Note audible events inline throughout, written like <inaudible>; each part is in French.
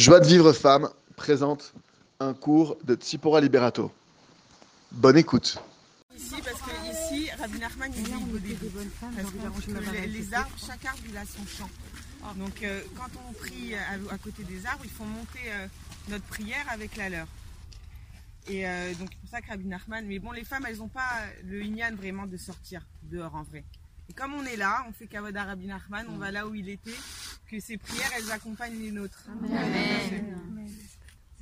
Joie de vivre femme présente un cours de Tsipora Liberato. Bonne écoute. Ici, parce que ici, Rabbi Nachman, il dit. Parce que les, les arbres, chaque arbre, il a son champ. Donc, euh, quand on prie à, côté des arbres, il faut monter euh, notre prière avec la leur. Et euh, donc, c'est pour ça que Rabbi Nachman, mais bon, les femmes, elles n'ont pas le inyan vraiment de sortir dehors en vrai. Et comme on est là, on fait Kavod à Rabbi Nachman, on va là où il était, que ses prières, elles accompagnent les nôtres.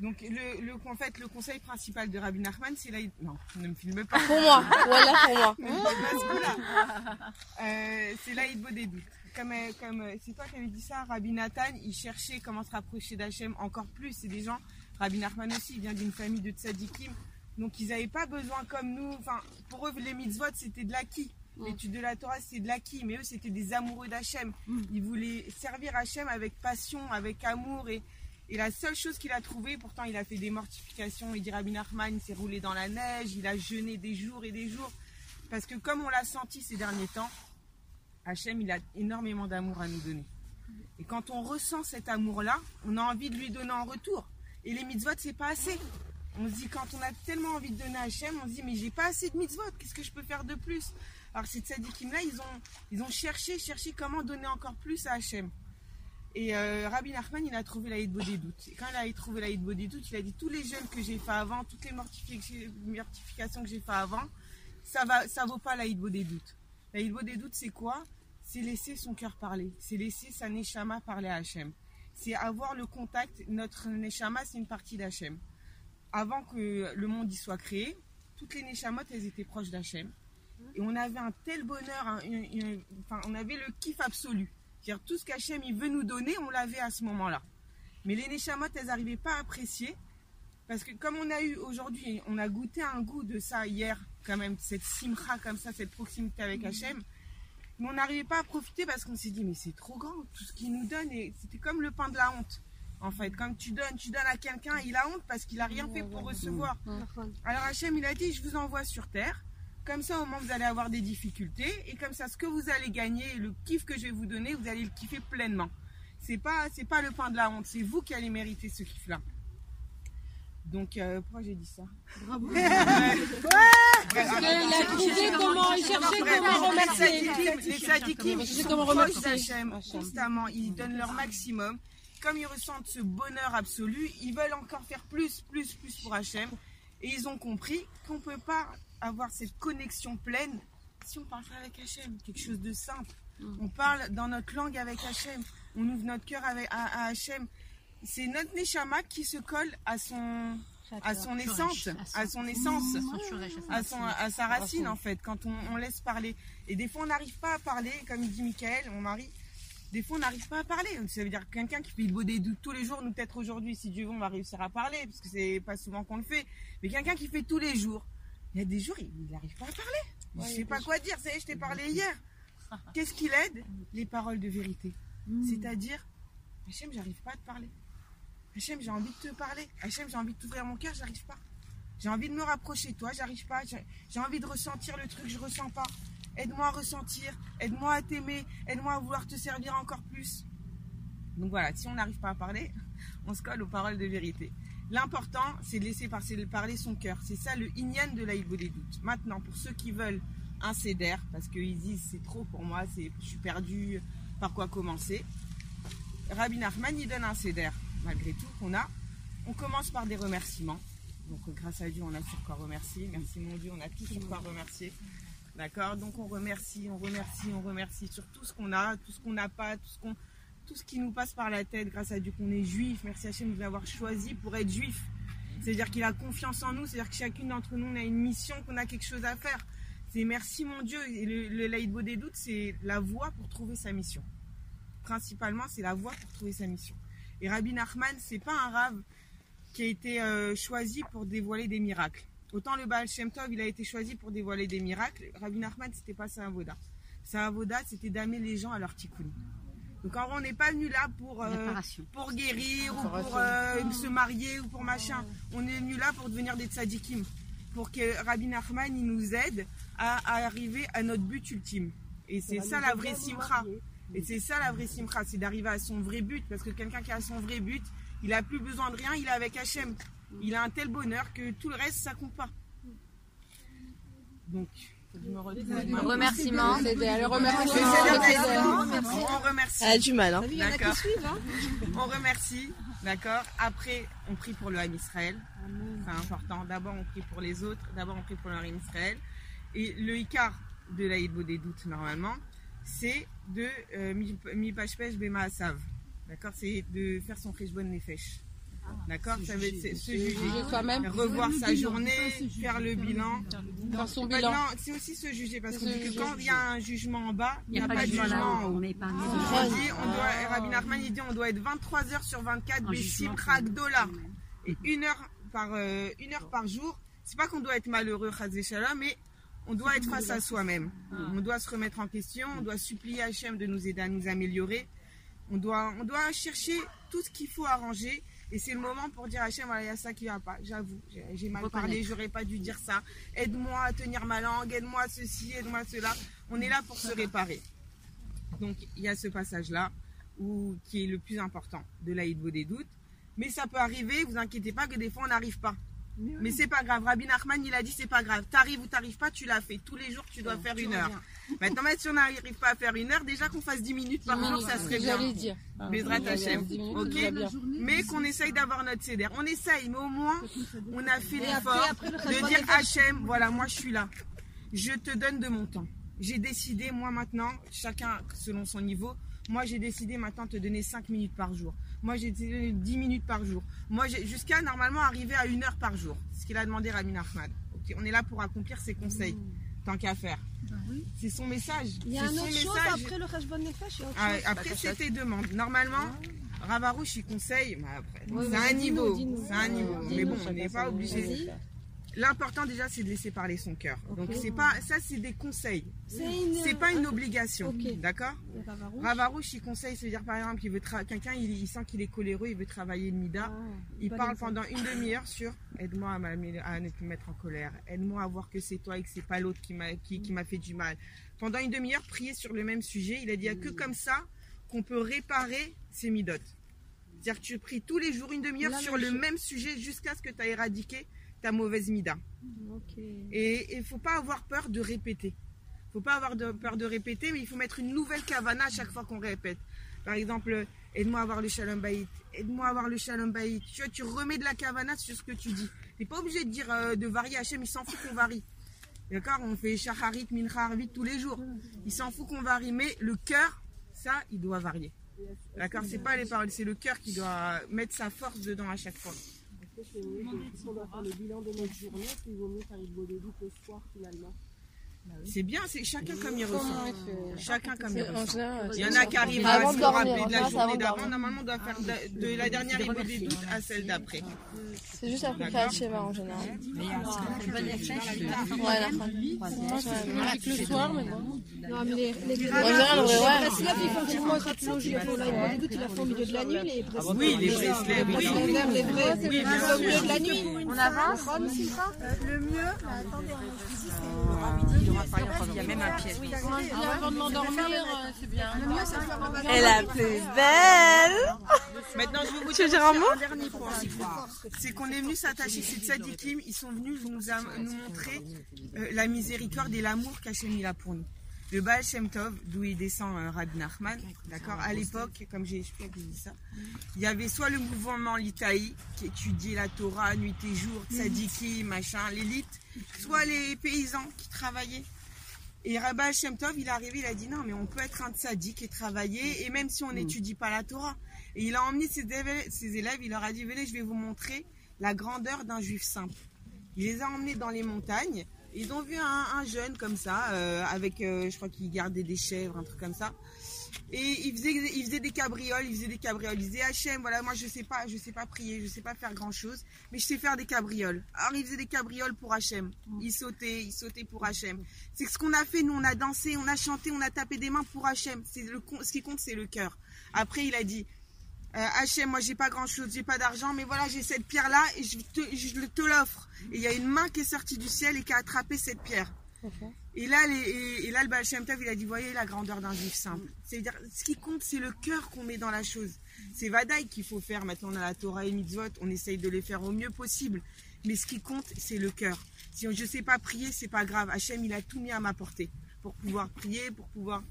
Donc, le, le- en fait, le conseil principal de Rabbi Nachman, c'est là. Non, ne me filme pas. Pour moi, voilà pour moi. <laughs> Euh, c'est l'Aïd des doutes. Comme, euh, comme euh, c'est toi qui avais dit ça, Rabbi Nathan, il cherchait comment se rapprocher d'Hachem encore plus. C'est des gens, Rabbi Nachman aussi, il vient d'une famille de tzadikim. Donc ils n'avaient pas besoin comme nous. Enfin, pour eux, les mitzvot, c'était de l'acquis. L'étude de la Torah, c'était de l'acquis. Mais eux, c'était des amoureux d'Hachem. Ils voulaient servir Hachem avec passion, avec amour. Et, et la seule chose qu'il a trouvée, pourtant il a fait des mortifications, il dit Rabbi Nachman, il s'est roulé dans la neige, il a jeûné des jours et des jours. Parce que comme on l'a senti ces derniers temps, Hachem, il a énormément d'amour à nous donner. Et quand on ressent cet amour-là, on a envie de lui donner en retour. Et les mitzvot, c'est pas assez. On se dit, quand on a tellement envie de donner à Hachem, on se dit, mais j'ai pas assez de mitzvot, qu'est-ce que je peux faire de plus? Alors ces tzadikim-là, ils ont, ils ont cherché, cherché comment donner encore plus à Hachem. Et euh, Rabbi Nachman, il a trouvé la Hitbo des doutes. Et quand il a trouvé la Hitbo des doutes, il a dit, tous les jeûnes que j'ai fait avant, toutes les mortifi- mortifications que j'ai fait avant, ça va, ça vaut pas la Hitbo des doutes. La des doutes, c'est quoi? C'est laisser son cœur parler. C'est laisser sa Neshama parler à Hachem. C'est avoir le contact. Notre Neshama, c'est une partie d'Hachem. Avant que le monde y soit créé, toutes les Neshamot, elles étaient proches d'Hachem. Et on avait un tel bonheur, une- une- enfin, on avait le kiff absolu. C'est-à-dire tout ce qu'Hachem il veut nous donner, on l'avait à ce moment-là. Mais les Neshamot, elles n'arrivaient pas à apprécier. Parce que comme on a eu aujourd'hui, on a goûté un goût de ça hier, quand même, cette simcha comme ça, cette proximité avec Hachem. Mais on n'arrivait pas à profiter parce qu'on s'est dit, mais c'est trop grand, tout ce qu'il nous donne. Et c'était comme le pain de la honte. En fait, comme tu donnes, tu donnes à quelqu'un, il a honte parce qu'il a rien fait pour recevoir. Alors Hachem, il a dit, je vous envoie sur terre. Comme ça, au moment où vous allez avoir des difficultés, et comme ça, ce que vous allez gagner, le kiff que je vais vous donner, vous allez le kiffer pleinement. C'est pas, c'est pas le pain de la honte, c'est vous qui allez mériter ce kiff-là. Donc, euh, pourquoi j'ai dit ça Bravo. Il a trouvé comment, il cherchait comment remercier. Les tzadikim, ils sont comment proches d'Hachem constamment. Ils donnent leur maximum. Comme ils ressentent ce bonheur absolu, ils veulent encore faire plus, plus, plus pour Hachem. Et ils ont compris qu'on ne peut pas avoir cette connexion pleine si on parle pas avec Hachem. Quelque chose de simple. On parle dans notre langue avec Hachem. On ouvre notre cœur avec, à, à Hachem. C'est notre Neshama qui se colle à son, à son essence, à son essence à, son, à sa racine en fait, quand on, on laisse parler. Et des fois on n'arrive pas à parler, comme dit Michael, mon mari, des fois on n'arrive pas à parler. Ça veut dire que quelqu'un qui fait le beau des doutes tous les jours, nous peut-être aujourd'hui, si Dieu veut, on va réussir à parler, parce que c'est pas souvent qu'on le fait. Mais quelqu'un qui fait tous les jours, il y a des jours, il n'arrive pas à parler. Je sais pas quoi dire, ça y est, je t'ai parlé hier. <laughs> Qu'est-ce qui l'aide Les paroles de vérité. C'est-à-dire, Hachem, j'arrive pas à te parler. Hachem, j'ai envie de te parler. Hachem, j'ai envie de t'ouvrir mon cœur, j'arrive pas. J'ai envie de me rapprocher de toi, j'arrive pas. J'ai j'ai envie de ressentir le truc, je ressens pas. Aide-moi à ressentir, aide-moi à t'aimer, aide-moi à vouloir te servir encore plus. Donc voilà, si on n'arrive pas à parler, <laughs> on se colle aux paroles de vérité. L'important, c'est de laisser parler son cœur. C'est ça le inyan de l'Aïbo des doutes. Maintenant, pour ceux qui veulent un CEDER, parce qu'ils disent c'est trop pour moi, je suis perdu, par quoi commencer. Rabbi Nachman, il donne un CEDER, malgré tout, qu'on a. On commence par des remerciements. Donc, grâce à Dieu, on a sur quoi remercier. Merci mon Dieu, on a tout sur quoi remercier. D'accord? Donc, on remercie, on remercie, on remercie sur tout ce qu'on a, tout ce qu'on n'a pas, tout ce, qu'on, tout ce qui nous passe par la tête, grâce à Dieu qu'on est juif. Merci Hachem de nous avoir choisi pour être juif. C'est-à-dire qu'il a confiance en nous, c'est-à-dire que chacune d'entre nous, on a une mission, qu'on a quelque chose à faire. C'est merci mon Dieu. Et le, le des c'est la voie pour trouver sa mission. Principalement, c'est la voie pour trouver sa mission. Et Rabbi Nachman, c'est pas un rave qui a été euh, choisi pour dévoiler des miracles. Autant le Baal Shem Tov, il a été choisi pour dévoiler des miracles. Rabbi Nachman, c'était pas sa avoda. Sa avoda, c'était d'amener les gens à leur tikkun. Donc en vrai, on n'est pas venu là pour, euh, pour guérir ou pour euh, se marier ou pour machin. On est venu là pour devenir des tzadikim. Pour que Rabbi Nachman il nous aide à, à arriver à notre but ultime. Et c'est ça la vraie simcha. Et c'est ça la vraie simcha, c'est d'arriver à son vrai but. Parce que quelqu'un qui a son vrai but, Il a plus besoin de rien, il est avec Hachem. Il a un tel bonheur que tout le reste, ça compte pas. Donc, le remerciement. Seigneur On remercie. Elle a du mal, hein. D'accord. On remercie. D'accord. Après, on prie pour le Ham Israël. C'est important. D'abord, on prie pour les autres. D'abord, on prie pour le Ham Israël. Et le Icar de l'Aïd des doutes, normalement, c'est de euh, mi mi pashpesh bema asav. D'accord? C'est de faire son cheshbon nefesh. D'accord Ça veut dire se juger. Soi-même. Revoir sa journée, faire le bilan. Faire son bilan. c'est aussi se juger parce qu'on dit que quand il y a un jugement en bas, il n'y a, pas de jugement en haut. On dit, on doit, Rabbi Nachman, il dit, on doit être 23 heures sur 24, Bessim Dola. Et une heure par, euh, une heure par jour. C'est pas qu'on doit être malheureux, mais on doit être face à soi-même. On doit se remettre en question, on doit supplier Hachem de nous aider à nous améliorer. On doit, on doit chercher tout ce qu'il faut arranger. Et c'est le moment pour dire à Hachem, voilà, il y a ça qui va pas. J'avoue, j'ai- mal parlé, j'aurais pas dû dire ça. Aide-moi à tenir ma langue, aide-moi à ceci, aide-moi à cela. On est là pour se réparer. Donc il y a ce passage-là qui est le plus important de l'Aïd des doutes. Mais ça peut arriver, vous inquiétez pas que des fois on n'arrive pas. Mais c'est pas grave. Rabbi Nachman, il a dit c'est pas grave. T'arrives ou t'arrives pas, tu l'as fait. Tous les jours, tu dois faire une heure. Maintenant, même si on n'arrive pas à faire une heure, déjà qu'on fasse 10 minutes par jour, ça serait bien. J'allais dire. Bezrat. Dix minutes, Ok. Mais qu'on essaye d'avoir notre CDR. On essaye, mais au moins, on a fait l'effort de dire Hachem, voilà, moi je suis là. Je te donne de mon temps. J'ai décidé, moi maintenant, chacun selon son niveau, moi j'ai décidé maintenant de te donner 5 minutes par jour. Moi j'ai décidé 10 minutes par jour. Moi jusqu'à normalement arriver à une heure par jour. Ce qu'il a demandé Ramin Ahmad. Ok, on est là pour accomplir ses conseils. Tant qu'à faire. C'est son message. Il y a un autre chose message. après le Khashbon Nefesh Ah, après, c'est tes demandes. Normalement, Ravarouche, il conseille. mais après, Oui, c'est un dis-nous, niveau. C'est un niveau. Mais bon, on n'est pas obligé. L'important déjà, c'est de laisser parler son cœur. Donc c'est pas, ça, c'est des conseils. C'est une. Pas une obligation. D'accord Ravarouche. Il conseille, c'est-à-dire par exemple, il veut tra- quelqu'un, il, il sent qu'il est coléreux, il veut travailler le mida. Ah, Il parle pendant une demi-heure sur aide-moi à, ne plus me mettre en colère, aide-moi à voir que c'est toi et que c'est pas l'autre qui m'a qui, qui m'a fait du mal. Pendant une demi-heure, prier sur le même sujet. Il a dit a que comme ça qu'on peut réparer ses midotes. C'est-à-dire que tu pries tous les jours une demi-heure sur le chose. même sujet jusqu'à ce que tu aies éradiqué ta mauvaise mida. Et il faut pas avoir peur de répéter. faut pas avoir de- peur de répéter, mais il faut mettre une nouvelle kavana à chaque fois qu'on répète. Par exemple, aide-moi à avoir le shalom baït, aide-moi à avoir le shalom baït. Tu vois, tu remets de la kavana sur ce que tu dis. Tu n'es pas obligé de dire euh, de varier. Hachem, il s'en fout qu'on varie. D'accord? On fait shacharit, mincha, arvit tous les jours. Il s'en fout qu'on varie, mais le cœur, ça, il doit varier. D'accord? C'est pas les paroles, c'est le cœur qui doit mettre sa force dedans à chaque fois. Je vais vous on doit faire le bilan de notre journée, puis il vaut mieux faire une le loup le soir finalement. C'est bien, c'est chacun comme il ressent. Chacun comme il En ressent. général, Il y en a qui arrivent à de se rappeler de la hein, journée d'avant. Normalement, on doit faire de, de la dernière des doutes à celle d'après. C'est juste après faire le schéma en général. Ouais, la fin. Avec le soir maintenant. Non, mais les. Breslev, ils font tellement étymologie, ils font là, ils font des doutes, ils la font au milieu de la nuit, les Breslev. Oui, les oui. Breslev, les au milieu de la nuit. On avance Le mieux, Il y a même un piège. Avant de m'endormir, euh, c'est bien. Et la plus belle Maintenant, je vais vous dire un dernier point. C'est qu'on est venu s'attacher, ces tzadikim, ils sont venus nous, nous montrer euh, la miséricorde et l'amour qu'Hachem a pour nous. Le Baal Shem Tov, d'où il descend euh, Rabbi Nachman, d'accord, à l'époque, comme j'ai expliqué ça, il y avait soit le mouvement Litaï, qui étudiait la Torah nuit et jour, tzadikim, machin, l'élite, soit les paysans qui travaillaient. Et Rabbi Shem Tov, il est arrivé, il a dit non, mais on peut être un tzaddik et travailler, et même si on n'étudie pas la Torah. Et il a emmené ses élèves, ses élèves, il leur a dit venez, je vais vous montrer la grandeur d'un juif simple. Il les a emmenés dans les montagnes. Ils ont vu un, un jeune comme ça, euh, avec, euh, je crois qu'il gardait des chèvres, un truc comme ça. Et il faisait, des cabrioles, il faisait des cabrioles. Il disait Hachem, voilà, moi je sais pas, je sais pas prier, je sais pas faire grand chose, mais je sais faire des cabrioles. Alors il faisait des cabrioles pour Hachem. Il sautait, il sautait pour Hachem. C'est ce qu'on a fait, nous on a dansé, on a chanté, on a tapé des mains pour. C'est le, ce qui compte, c'est le cœur. Après il a dit, euh, Hachem, moi j'ai pas grand chose, j'ai pas d'argent, mais voilà, j'ai cette pierre là et je te, je te l'offre. Et il y a une main qui est sortie du ciel et qui a attrapé cette pierre. Et là, les, et, et là le Baal Shem Tov, il a dit, voyez la grandeur d'un juif simple. C'est-à-dire, ce qui compte, c'est le cœur qu'on met dans la chose. C'est Vadaï qu'il faut faire. Maintenant, on a la Torah et Mitzvot, on essaye de les faire au mieux possible. Mais ce qui compte, c'est le cœur. Si je ne sais pas prier, c'est pas grave. Hachem, il a tout mis à ma portée pour pouvoir prier, pour pouvoir.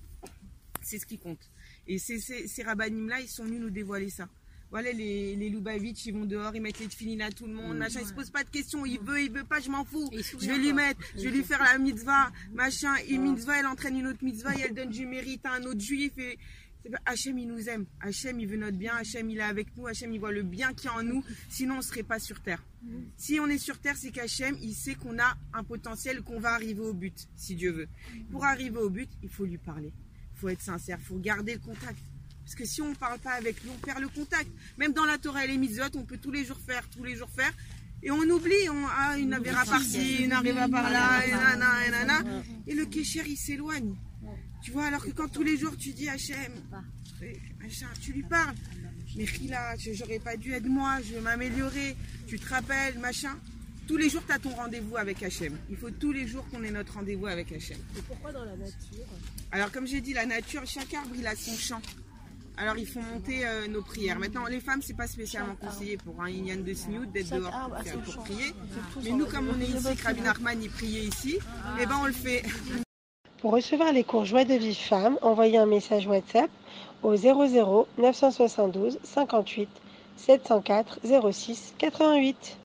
C'est ce qui compte. Et ces, ces, ces rabbinim-là, ils sont venus nous dévoiler ça. Voilà, les, les Lubavitch, ils vont dehors, ils mettent les tefilines à tout le monde, machin, ils se posent pas de questions, il veut, il veut pas, je m'en fous. Je vais lui mettre, je vais lui faire la mitzvah, machin, une mitzvah, elle entraîne une autre mitzvah, et elle donne du mérite à un autre juif, et Hachem, il nous aime. Hachem, il veut notre bien. Hachem, il est avec nous. Hachem, il voit le bien qu'il y a en nous. Sinon, on serait pas sur terre. Si on est sur terre, c'est qu'Hachem, il sait qu'on a un potentiel, qu'on va arriver au but, si Dieu veut. Pour arriver au but, il faut lui parler. Il faut être sincère. Il faut garder le contact. Parce que si on ne parle pas avec lui, on perd le contact. Même dans la Torah et les mitzvot, on peut tous les jours faire, tous les jours faire. Et on oublie, on, ah, une avéra par-ci, une avéra par-là, et nana, et nana. Et le kécher, il s'éloigne. Tu vois, alors que quand tous les jours tu dis Hachem, tu lui parles. Mais Khila, j'aurais pas dû être moi, je vais m'améliorer. Tu te rappelles, machin. Tous les jours, tu as ton rendez-vous avec Hachem. Il faut tous les jours qu'on ait notre rendez-vous avec Hachem. Et pourquoi dans la nature Alors, comme j'ai dit, la nature, chaque arbre, il a son chant. Alors, ils font monter euh, nos prières. Maintenant, les femmes, c'est pas spécialement conseillé pour un Inyan de Snoot d'être dehors pour, prier. Mais nous, comme on est ici, que Rabbi Nachman, il priait ici, eh ben, on le fait. <laughs> Pour recevoir les cours Joie de Vive Femme, envoyez un message WhatsApp au 00 972 58 704 06 88.